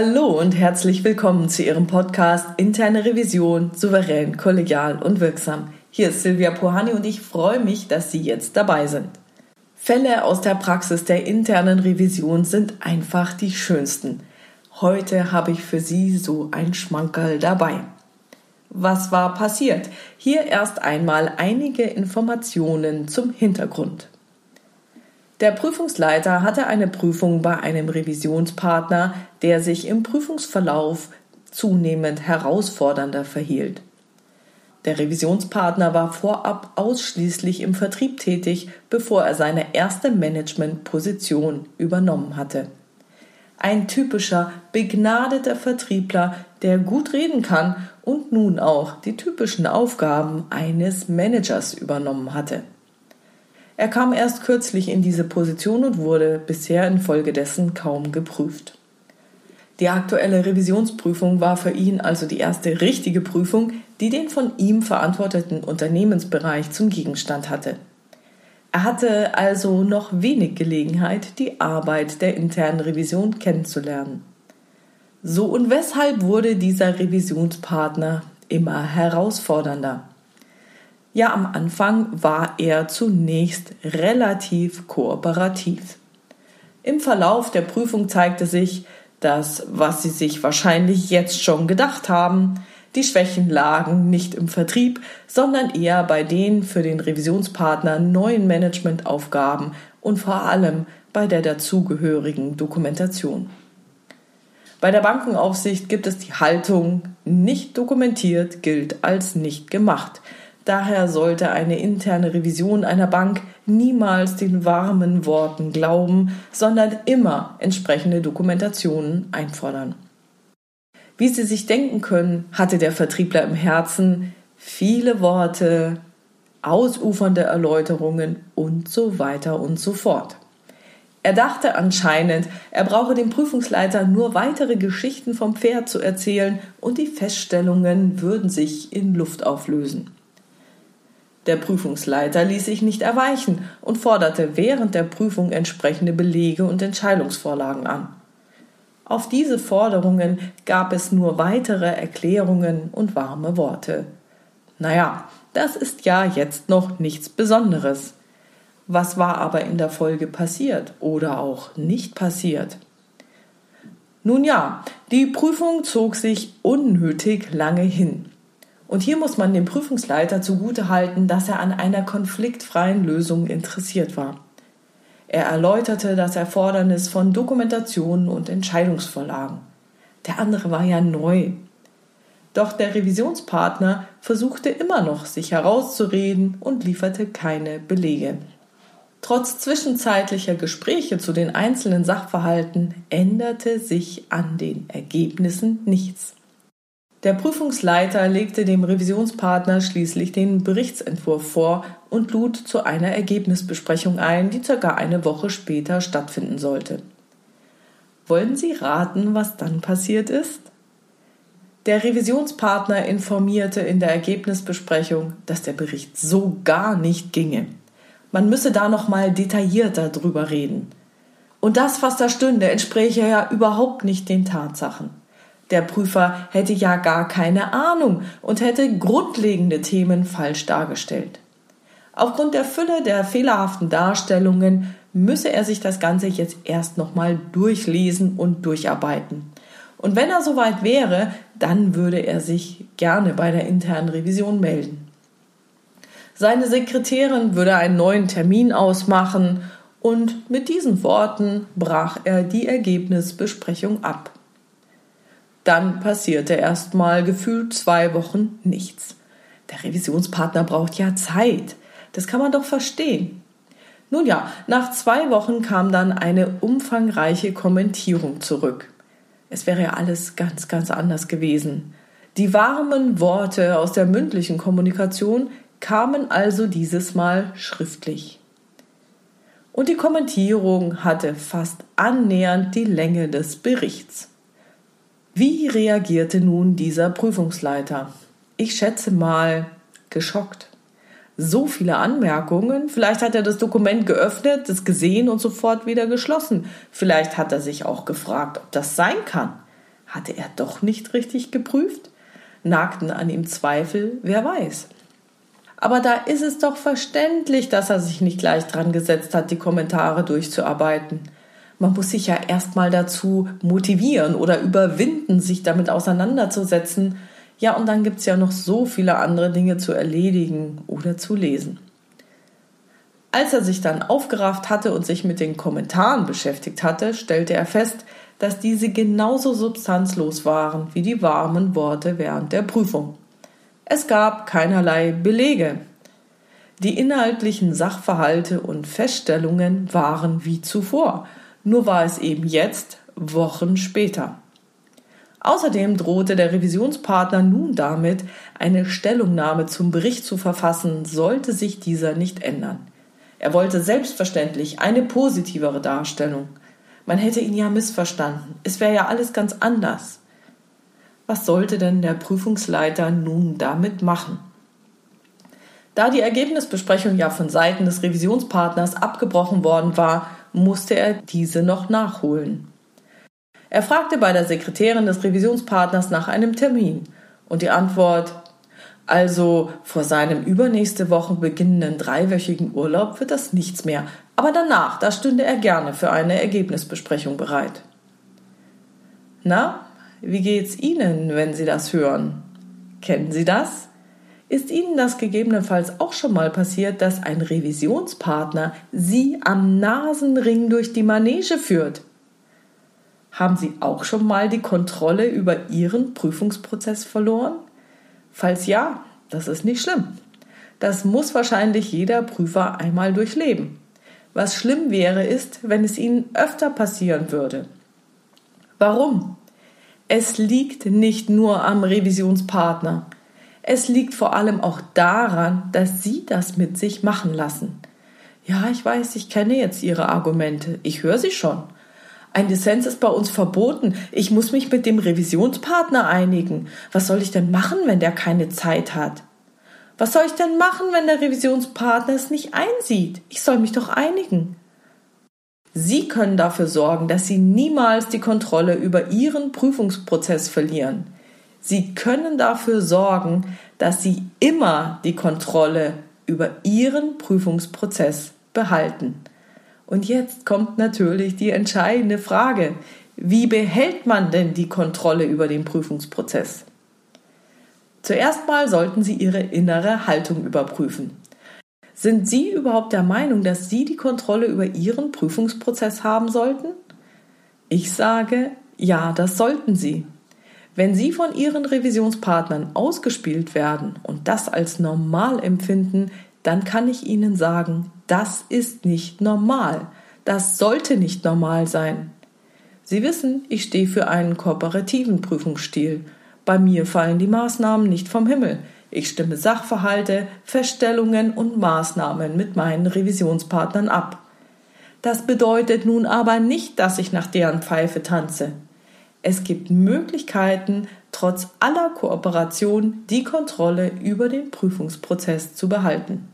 Hallo und herzlich willkommen zu Ihrem Podcast Interne Revision souverän, kollegial und wirksam. Hier ist Silvia Pohani und ich freue mich, dass Sie jetzt dabei sind. Fälle aus der Praxis der internen Revision sind einfach die schönsten. Heute habe ich für Sie so ein Schmankerl dabei. Was war passiert? Hier erst einmal einige Informationen zum Hintergrund. Der Prüfungsleiter hatte eine Prüfung bei einem Revisionspartner, der sich im Prüfungsverlauf zunehmend herausfordernder verhielt. Der Revisionspartner war vorab ausschließlich im Vertrieb tätig, bevor er seine erste Managementposition übernommen hatte. Ein typischer, begnadeter Vertriebler, der gut reden kann und nun auch die typischen Aufgaben eines Managers übernommen hatte. Er kam erst kürzlich in diese Position und wurde bisher infolgedessen kaum geprüft. Die aktuelle Revisionsprüfung war für ihn also die erste richtige Prüfung, die den von ihm verantworteten Unternehmensbereich zum Gegenstand hatte. Er hatte also noch wenig Gelegenheit, die Arbeit der internen Revision kennenzulernen. So und weshalb wurde dieser Revisionspartner immer herausfordernder? Ja, am Anfang war er zunächst relativ kooperativ. Im Verlauf der Prüfung zeigte sich, dass, was Sie sich wahrscheinlich jetzt schon gedacht haben, die Schwächen lagen nicht im Vertrieb, sondern eher bei den für den Revisionspartner neuen Managementaufgaben und vor allem bei der dazugehörigen Dokumentation. Bei der Bankenaufsicht gibt es die Haltung, nicht dokumentiert gilt als nicht gemacht. Daher sollte eine interne Revision einer Bank niemals den warmen Worten glauben, sondern immer entsprechende Dokumentationen einfordern. Wie Sie sich denken können, hatte der Vertriebler im Herzen viele Worte, ausufernde Erläuterungen und so weiter und so fort. Er dachte anscheinend, er brauche dem Prüfungsleiter nur weitere Geschichten vom Pferd zu erzählen und die Feststellungen würden sich in Luft auflösen. Der Prüfungsleiter ließ sich nicht erweichen und forderte während der Prüfung entsprechende Belege und Entscheidungsvorlagen an. Auf diese Forderungen gab es nur weitere Erklärungen und warme Worte. Naja, das ist ja jetzt noch nichts Besonderes. Was war aber in der Folge passiert oder auch nicht passiert? Nun ja, die Prüfung zog sich unnötig lange hin. Und hier muss man dem Prüfungsleiter zugute halten, dass er an einer konfliktfreien Lösung interessiert war. Er erläuterte das Erfordernis von Dokumentationen und Entscheidungsvorlagen. Der andere war ja neu. Doch der Revisionspartner versuchte immer noch, sich herauszureden und lieferte keine Belege. Trotz zwischenzeitlicher Gespräche zu den einzelnen Sachverhalten änderte sich an den Ergebnissen nichts. Der Prüfungsleiter legte dem Revisionspartner schließlich den Berichtsentwurf vor und lud zu einer Ergebnisbesprechung ein, die circa eine Woche später stattfinden sollte. Wollen Sie raten, was dann passiert ist? Der Revisionspartner informierte in der Ergebnisbesprechung, dass der Bericht so gar nicht ginge. Man müsse da noch mal detaillierter drüber reden. Und das, was da stünde, entspräche ja überhaupt nicht den Tatsachen. Der Prüfer hätte ja gar keine Ahnung und hätte grundlegende Themen falsch dargestellt. Aufgrund der Fülle der fehlerhaften Darstellungen müsse er sich das Ganze jetzt erst nochmal durchlesen und durcharbeiten. Und wenn er soweit wäre, dann würde er sich gerne bei der internen Revision melden. Seine Sekretärin würde einen neuen Termin ausmachen und mit diesen Worten brach er die Ergebnisbesprechung ab. Dann passierte erst mal gefühlt zwei Wochen nichts. Der Revisionspartner braucht ja Zeit. Das kann man doch verstehen. Nun ja, nach zwei Wochen kam dann eine umfangreiche Kommentierung zurück. Es wäre ja alles ganz, ganz anders gewesen. Die warmen Worte aus der mündlichen Kommunikation kamen also dieses Mal schriftlich. Und die Kommentierung hatte fast annähernd die Länge des Berichts. Wie reagierte nun dieser Prüfungsleiter? Ich schätze mal geschockt. So viele Anmerkungen. Vielleicht hat er das Dokument geöffnet, das gesehen und sofort wieder geschlossen. Vielleicht hat er sich auch gefragt, ob das sein kann. Hatte er doch nicht richtig geprüft? Nagten an ihm Zweifel, wer weiß. Aber da ist es doch verständlich, dass er sich nicht gleich dran gesetzt hat, die Kommentare durchzuarbeiten. Man muss sich ja erstmal dazu motivieren oder überwinden, sich damit auseinanderzusetzen. Ja, und dann gibt es ja noch so viele andere Dinge zu erledigen oder zu lesen. Als er sich dann aufgerafft hatte und sich mit den Kommentaren beschäftigt hatte, stellte er fest, dass diese genauso substanzlos waren wie die warmen Worte während der Prüfung. Es gab keinerlei Belege. Die inhaltlichen Sachverhalte und Feststellungen waren wie zuvor, nur war es eben jetzt Wochen später. Außerdem drohte der Revisionspartner nun damit, eine Stellungnahme zum Bericht zu verfassen, sollte sich dieser nicht ändern. Er wollte selbstverständlich eine positivere Darstellung. Man hätte ihn ja missverstanden. Es wäre ja alles ganz anders. Was sollte denn der Prüfungsleiter nun damit machen? Da die Ergebnisbesprechung ja von Seiten des Revisionspartners abgebrochen worden war, musste er diese noch nachholen. Er fragte bei der Sekretärin des Revisionspartners nach einem Termin und die Antwort also vor seinem übernächste Woche beginnenden dreiwöchigen Urlaub wird das nichts mehr, aber danach, da stünde er gerne für eine Ergebnisbesprechung bereit. Na, wie geht's Ihnen, wenn Sie das hören? Kennen Sie das? Ist Ihnen das gegebenenfalls auch schon mal passiert, dass ein Revisionspartner Sie am Nasenring durch die Manege führt? Haben Sie auch schon mal die Kontrolle über Ihren Prüfungsprozess verloren? Falls ja, das ist nicht schlimm. Das muss wahrscheinlich jeder Prüfer einmal durchleben. Was schlimm wäre, ist, wenn es Ihnen öfter passieren würde. Warum? Es liegt nicht nur am Revisionspartner. Es liegt vor allem auch daran, dass Sie das mit sich machen lassen. Ja, ich weiß, ich kenne jetzt Ihre Argumente. Ich höre sie schon. Ein Dissens ist bei uns verboten. Ich muss mich mit dem Revisionspartner einigen. Was soll ich denn machen, wenn der keine Zeit hat? Was soll ich denn machen, wenn der Revisionspartner es nicht einsieht? Ich soll mich doch einigen. Sie können dafür sorgen, dass Sie niemals die Kontrolle über Ihren Prüfungsprozess verlieren. Sie können dafür sorgen, dass Sie immer die Kontrolle über Ihren Prüfungsprozess behalten. Und jetzt kommt natürlich die entscheidende Frage. Wie behält man denn die Kontrolle über den Prüfungsprozess? Zuerst mal sollten Sie Ihre innere Haltung überprüfen. Sind Sie überhaupt der Meinung, dass Sie die Kontrolle über Ihren Prüfungsprozess haben sollten? Ich sage, ja, das sollten Sie. Wenn Sie von Ihren Revisionspartnern ausgespielt werden und das als normal empfinden, dann kann ich Ihnen sagen, das ist nicht normal. Das sollte nicht normal sein. Sie wissen, ich stehe für einen kooperativen Prüfungsstil. Bei mir fallen die Maßnahmen nicht vom Himmel. Ich stimme Sachverhalte, Feststellungen und Maßnahmen mit meinen Revisionspartnern ab. Das bedeutet nun aber nicht, dass ich nach deren Pfeife tanze. Es gibt Möglichkeiten, trotz aller Kooperation die Kontrolle über den Prüfungsprozess zu behalten.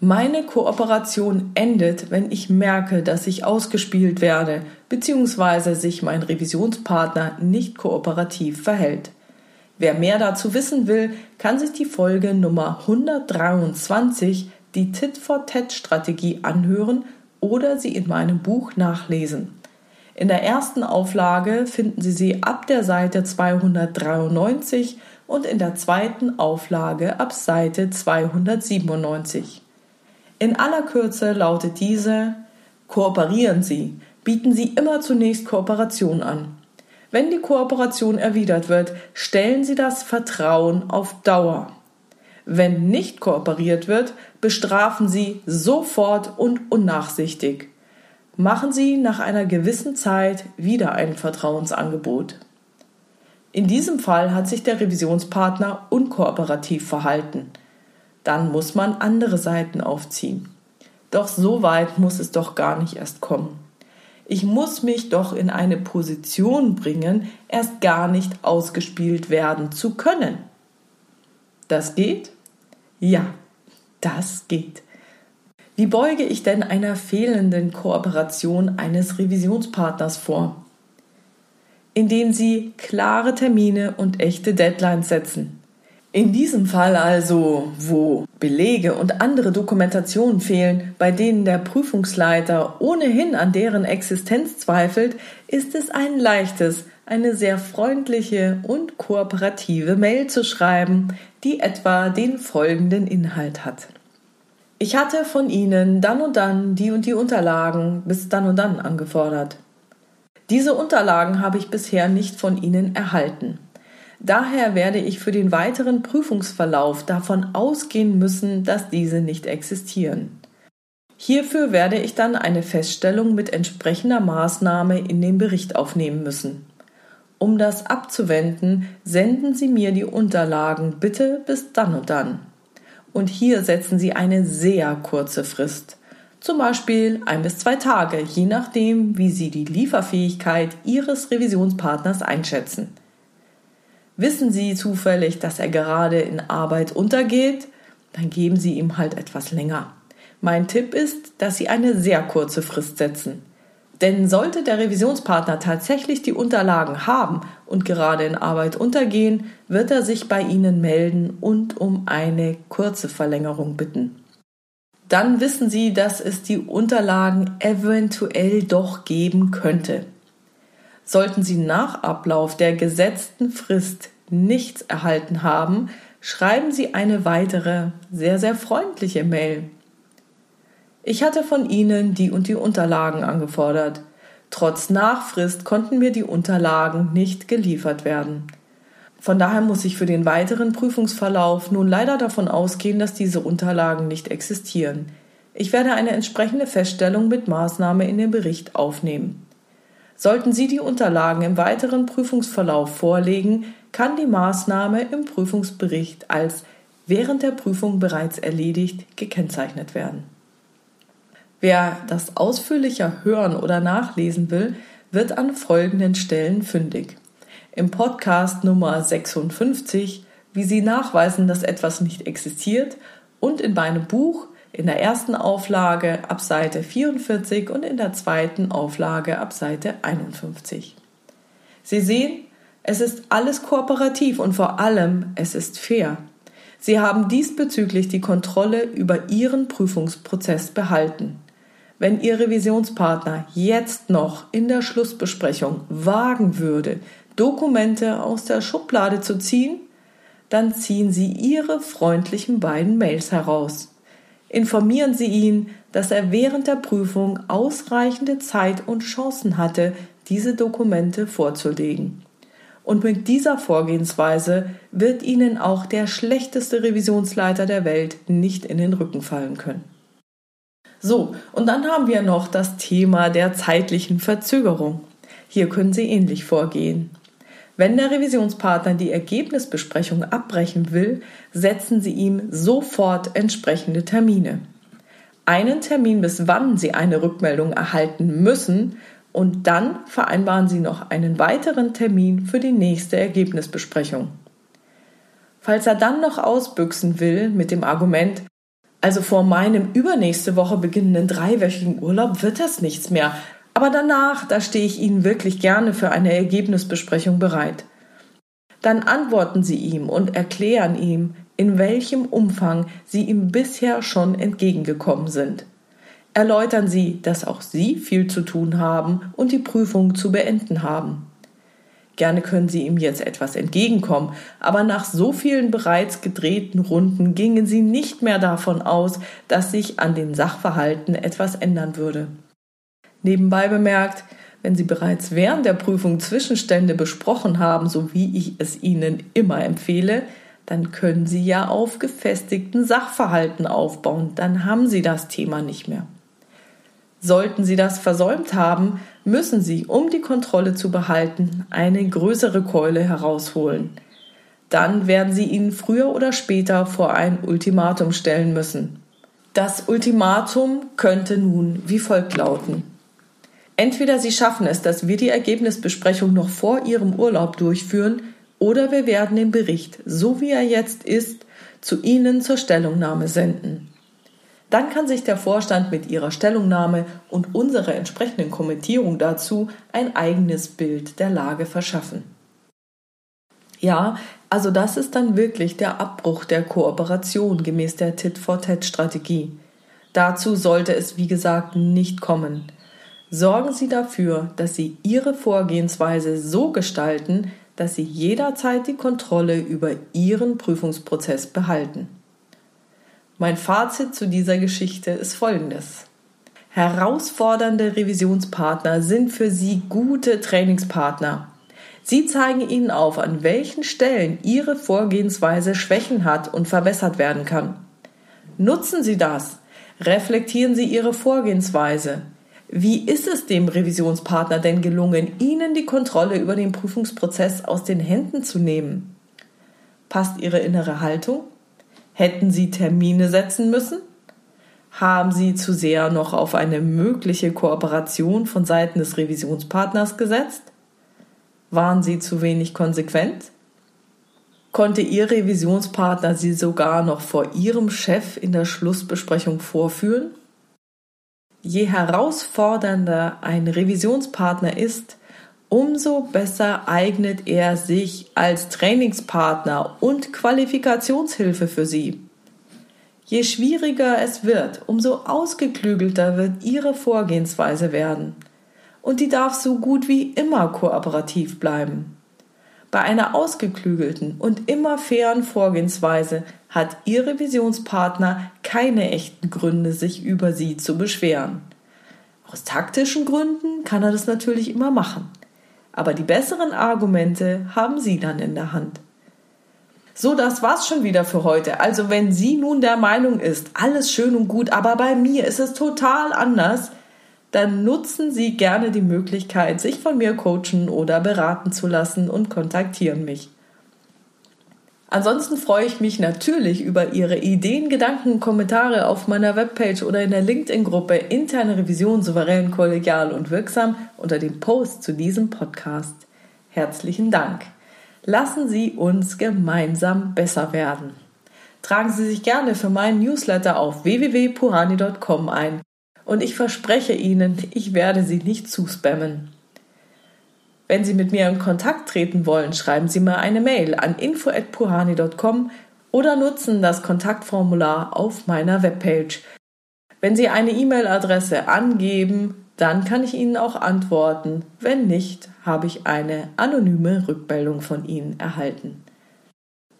Meine Kooperation endet, wenn ich merke, dass ich ausgespielt werde, bzw. sich mein Revisionspartner nicht kooperativ verhält. Wer mehr dazu wissen will, kann sich die Folge Nummer 123, die Tit-for-Tat-Strategie, anhören oder sie in meinem Buch nachlesen. In der ersten Auflage finden Sie sie ab der Seite 293 und in der zweiten Auflage ab Seite 297. In aller Kürze lautet diese Kooperieren Sie, bieten Sie immer zunächst Kooperation an. Wenn die Kooperation erwidert wird, stellen Sie das Vertrauen auf Dauer. Wenn nicht kooperiert wird, bestrafen Sie sofort und unnachsichtig. Machen Sie nach einer gewissen Zeit wieder ein Vertrauensangebot. In diesem Fall hat sich der Revisionspartner unkooperativ verhalten. Dann muss man andere Seiten aufziehen. Doch so weit muss es doch gar nicht erst kommen. Ich muss mich doch in eine Position bringen, erst gar nicht ausgespielt werden zu können. Das geht? Ja, das geht. Wie beuge ich denn einer fehlenden Kooperation eines Revisionspartners vor? indem Sie klare Termine und echte Deadlines setzen. In diesem Fall also, wo Belege und andere Dokumentationen fehlen, bei denen der Prüfungsleiter ohnehin an deren Existenz zweifelt, ist es ein leichtes, eine sehr freundliche und kooperative Mail zu schreiben, die etwa den folgenden Inhalt hat. Ich hatte von Ihnen dann und dann die und die Unterlagen bis dann und dann angefordert. Diese Unterlagen habe ich bisher nicht von Ihnen erhalten. Daher werde ich für den weiteren Prüfungsverlauf davon ausgehen müssen, dass diese nicht existieren. Hierfür werde ich dann eine Feststellung mit entsprechender Maßnahme in den Bericht aufnehmen müssen. Um das abzuwenden, senden Sie mir die Unterlagen bitte bis dann und dann. Und hier setzen Sie eine sehr kurze Frist. Zum Beispiel ein bis zwei Tage, je nachdem, wie Sie die Lieferfähigkeit Ihres Revisionspartners einschätzen. Wissen Sie zufällig, dass er gerade in Arbeit untergeht? Dann geben Sie ihm halt etwas länger. Mein Tipp ist, dass Sie eine sehr kurze Frist setzen. Denn sollte der Revisionspartner tatsächlich die Unterlagen haben und gerade in Arbeit untergehen, wird er sich bei Ihnen melden und um eine kurze Verlängerung bitten. Dann wissen Sie, dass es die Unterlagen eventuell doch geben könnte. Sollten Sie nach Ablauf der gesetzten Frist nichts erhalten haben, schreiben Sie eine weitere, sehr, sehr freundliche Mail. Ich hatte von Ihnen die und die Unterlagen angefordert. Trotz Nachfrist konnten mir die Unterlagen nicht geliefert werden. Von daher muss ich für den weiteren Prüfungsverlauf nun leider davon ausgehen, dass diese Unterlagen nicht existieren. Ich werde eine entsprechende Feststellung mit Maßnahme in den Bericht aufnehmen. Sollten Sie die Unterlagen im weiteren Prüfungsverlauf vorlegen, kann die Maßnahme im Prüfungsbericht als während der Prüfung bereits erledigt gekennzeichnet werden. Wer das ausführlicher hören oder nachlesen will, wird an folgenden Stellen fündig. Im Podcast Nummer 56, wie Sie nachweisen, dass etwas nicht existiert, und in meinem Buch in der ersten Auflage ab Seite 44 und in der zweiten Auflage ab Seite 51. Sie sehen, es ist alles kooperativ und vor allem es ist fair. Sie haben diesbezüglich die Kontrolle über Ihren Prüfungsprozess behalten. Wenn Ihr Revisionspartner jetzt noch in der Schlussbesprechung wagen würde, Dokumente aus der Schublade zu ziehen, dann ziehen Sie Ihre freundlichen beiden Mails heraus informieren Sie ihn, dass er während der Prüfung ausreichende Zeit und Chancen hatte, diese Dokumente vorzulegen. Und mit dieser Vorgehensweise wird Ihnen auch der schlechteste Revisionsleiter der Welt nicht in den Rücken fallen können. So, und dann haben wir noch das Thema der zeitlichen Verzögerung. Hier können Sie ähnlich vorgehen. Wenn der Revisionspartner die Ergebnisbesprechung abbrechen will, setzen Sie ihm sofort entsprechende Termine. Einen Termin, bis wann Sie eine Rückmeldung erhalten müssen, und dann vereinbaren Sie noch einen weiteren Termin für die nächste Ergebnisbesprechung. Falls er dann noch ausbüchsen will mit dem Argument, also vor meinem übernächste Woche beginnenden dreiwöchigen Urlaub wird das nichts mehr, aber danach, da stehe ich Ihnen wirklich gerne für eine Ergebnisbesprechung bereit. Dann antworten Sie ihm und erklären ihm, in welchem Umfang Sie ihm bisher schon entgegengekommen sind. Erläutern Sie, dass auch Sie viel zu tun haben und die Prüfung zu beenden haben. Gerne können Sie ihm jetzt etwas entgegenkommen, aber nach so vielen bereits gedrehten Runden gingen Sie nicht mehr davon aus, dass sich an den Sachverhalten etwas ändern würde. Nebenbei bemerkt, wenn Sie bereits während der Prüfung Zwischenstände besprochen haben, so wie ich es Ihnen immer empfehle, dann können Sie ja auf gefestigten Sachverhalten aufbauen, dann haben Sie das Thema nicht mehr. Sollten Sie das versäumt haben, müssen Sie, um die Kontrolle zu behalten, eine größere Keule herausholen. Dann werden Sie ihn früher oder später vor ein Ultimatum stellen müssen. Das Ultimatum könnte nun wie folgt lauten. Entweder Sie schaffen es, dass wir die Ergebnisbesprechung noch vor Ihrem Urlaub durchführen, oder wir werden den Bericht, so wie er jetzt ist, zu Ihnen zur Stellungnahme senden. Dann kann sich der Vorstand mit ihrer Stellungnahme und unserer entsprechenden Kommentierung dazu ein eigenes Bild der Lage verschaffen. Ja, also das ist dann wirklich der Abbruch der Kooperation gemäß der Tit-for-Tat-Strategie. Dazu sollte es, wie gesagt, nicht kommen. Sorgen Sie dafür, dass Sie Ihre Vorgehensweise so gestalten, dass Sie jederzeit die Kontrolle über Ihren Prüfungsprozess behalten. Mein Fazit zu dieser Geschichte ist folgendes. Herausfordernde Revisionspartner sind für Sie gute Trainingspartner. Sie zeigen Ihnen auf, an welchen Stellen Ihre Vorgehensweise Schwächen hat und verbessert werden kann. Nutzen Sie das. Reflektieren Sie Ihre Vorgehensweise. Wie ist es dem Revisionspartner denn gelungen, Ihnen die Kontrolle über den Prüfungsprozess aus den Händen zu nehmen? Passt Ihre innere Haltung? Hätten Sie Termine setzen müssen? Haben Sie zu sehr noch auf eine mögliche Kooperation von Seiten des Revisionspartners gesetzt? Waren Sie zu wenig konsequent? Konnte Ihr Revisionspartner Sie sogar noch vor Ihrem Chef in der Schlussbesprechung vorführen? Je herausfordernder ein Revisionspartner ist, umso besser eignet er sich als Trainingspartner und Qualifikationshilfe für Sie. Je schwieriger es wird, umso ausgeklügelter wird Ihre Vorgehensweise werden. Und die darf so gut wie immer kooperativ bleiben. Bei einer ausgeklügelten und immer fairen Vorgehensweise hat Ihr Revisionspartner keine echten Gründe, sich über Sie zu beschweren. Aus taktischen Gründen kann er das natürlich immer machen aber die besseren Argumente haben Sie dann in der Hand. So, das war's schon wieder für heute. Also, wenn sie nun der Meinung ist, alles schön und gut, aber bei mir ist es total anders, dann nutzen Sie gerne die Möglichkeit, sich von mir coachen oder beraten zu lassen und kontaktieren mich. Ansonsten freue ich mich natürlich über Ihre Ideen, Gedanken, Kommentare auf meiner Webpage oder in der LinkedIn-Gruppe Interne Revision souverän, kollegial und wirksam unter dem Post zu diesem Podcast. Herzlichen Dank. Lassen Sie uns gemeinsam besser werden. Tragen Sie sich gerne für meinen Newsletter auf www.purani.com ein und ich verspreche Ihnen, ich werde Sie nicht zuspammen. Wenn Sie mit mir in Kontakt treten wollen, schreiben Sie mir eine Mail an info@puhani.com oder nutzen das Kontaktformular auf meiner Webpage. Wenn Sie eine E-Mail-Adresse angeben, dann kann ich Ihnen auch antworten. Wenn nicht, habe ich eine anonyme Rückmeldung von Ihnen erhalten.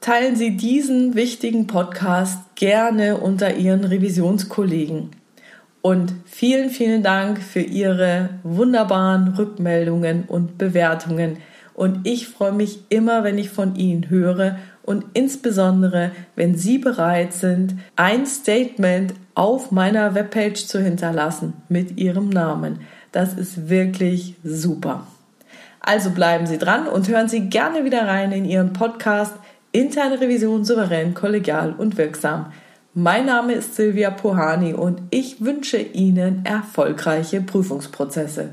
Teilen Sie diesen wichtigen Podcast gerne unter Ihren Revisionskollegen. Und vielen, vielen Dank für Ihre wunderbaren Rückmeldungen und Bewertungen. Und ich freue mich immer, wenn ich von Ihnen höre und insbesondere, wenn Sie bereit sind, ein Statement auf meiner Webpage zu hinterlassen mit Ihrem Namen. Das ist wirklich super. Also bleiben Sie dran und hören Sie gerne wieder rein in Ihren Podcast Interne Revision souverän, kollegial und wirksam. Mein Name ist Silvia Pohani und ich wünsche Ihnen erfolgreiche Prüfungsprozesse.